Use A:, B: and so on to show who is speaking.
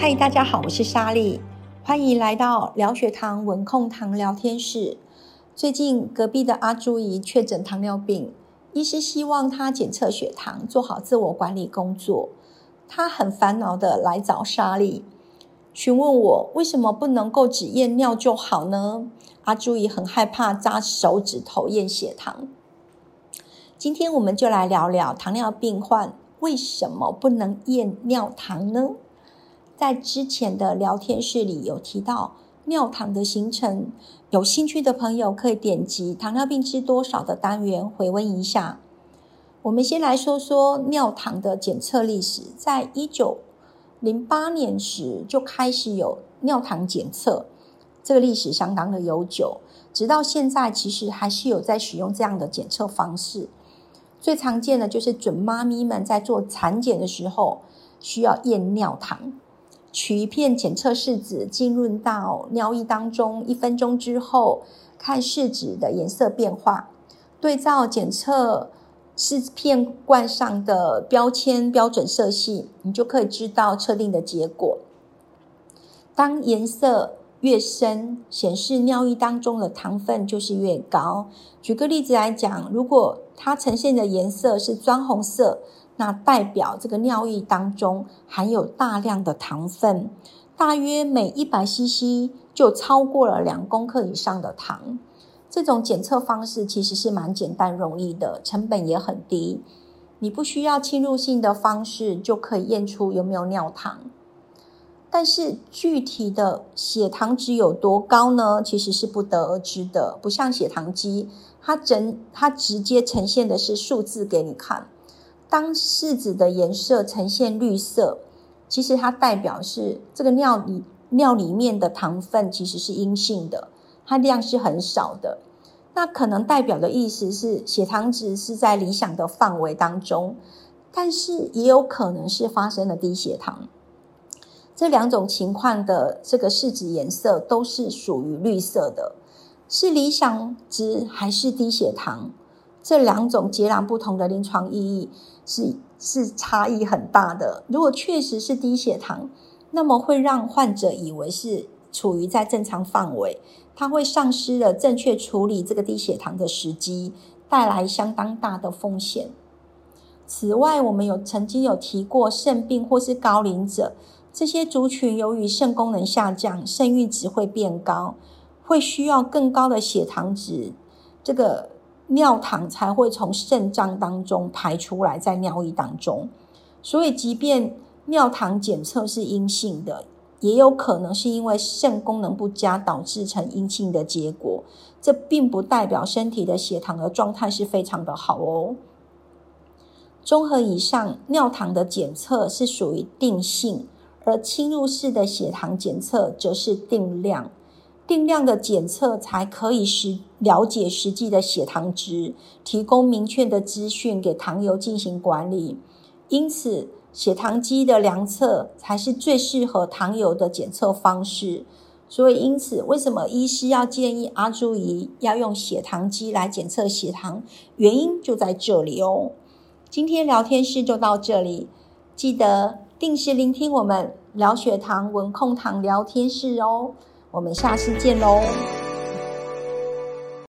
A: 嗨，大家好，我是莎莉，欢迎来到聊血糖文控糖聊天室。最近隔壁的阿朱姨确诊糖尿病，医师希望她检测血糖，做好自我管理工作。她很烦恼的来找莎莉，询问我为什么不能够只验尿就好呢？阿朱姨很害怕扎手指头验血糖。今天我们就来聊聊糖尿病患为什么不能验尿糖呢？在之前的聊天室里有提到尿糖的形成，有兴趣的朋友可以点击糖尿病知多少的单元回温一下。我们先来说说尿糖的检测历史，在一九零八年时就开始有尿糖检测，这个历史相当的悠久，直到现在其实还是有在使用这样的检测方式。最常见的就是准妈咪们在做产检的时候需要验尿糖。取一片检测试纸浸润到尿液当中，一分钟之后看试纸的颜色变化，对照检测试片罐上的标签标准色系，你就可以知道测定的结果。当颜色越深，显示尿液当中的糖分就是越高。举个例子来讲，如果它呈现的颜色是砖红色。那代表这个尿液当中含有大量的糖分，大约每一百 CC 就超过了两公克以上的糖。这种检测方式其实是蛮简单容易的，成本也很低。你不需要侵入性的方式就可以验出有没有尿糖。但是具体的血糖值有多高呢？其实是不得而知的，不像血糖机，它整它直接呈现的是数字给你看。当试纸的颜色呈现绿色，其实它代表是这个尿里尿里面的糖分其实是阴性的，它量是很少的。那可能代表的意思是血糖值是在理想的范围当中，但是也有可能是发生了低血糖。这两种情况的这个试纸颜色都是属于绿色的，是理想值还是低血糖？这两种截然不同的临床意义是是差异很大的。如果确实是低血糖，那么会让患者以为是处于在正常范围，他会丧失了正确处理这个低血糖的时机，带来相当大的风险。此外，我们有曾经有提过肾病或是高龄者这些族群，由于肾功能下降，肾阈值会变高，会需要更高的血糖值。这个。尿糖才会从肾脏当中排出来，在尿液当中。所以，即便尿糖检测是阴性的，也有可能是因为肾功能不佳导致成阴性的结果。这并不代表身体的血糖的状态是非常的好哦。综合以上，尿糖的检测是属于定性，而侵入式的血糖检测则是定量。定量的检测才可以实了解实际的血糖值，提供明确的资讯给糖友进行管理。因此，血糖机的量测才是最适合糖友的检测方式。所以，因此，为什么医师要建议阿朱姨要用血糖机来检测血糖？原因就在这里哦。今天聊天室就到这里，记得定时聆听我们聊血糖、文控糖聊天室哦。我们下次见喽。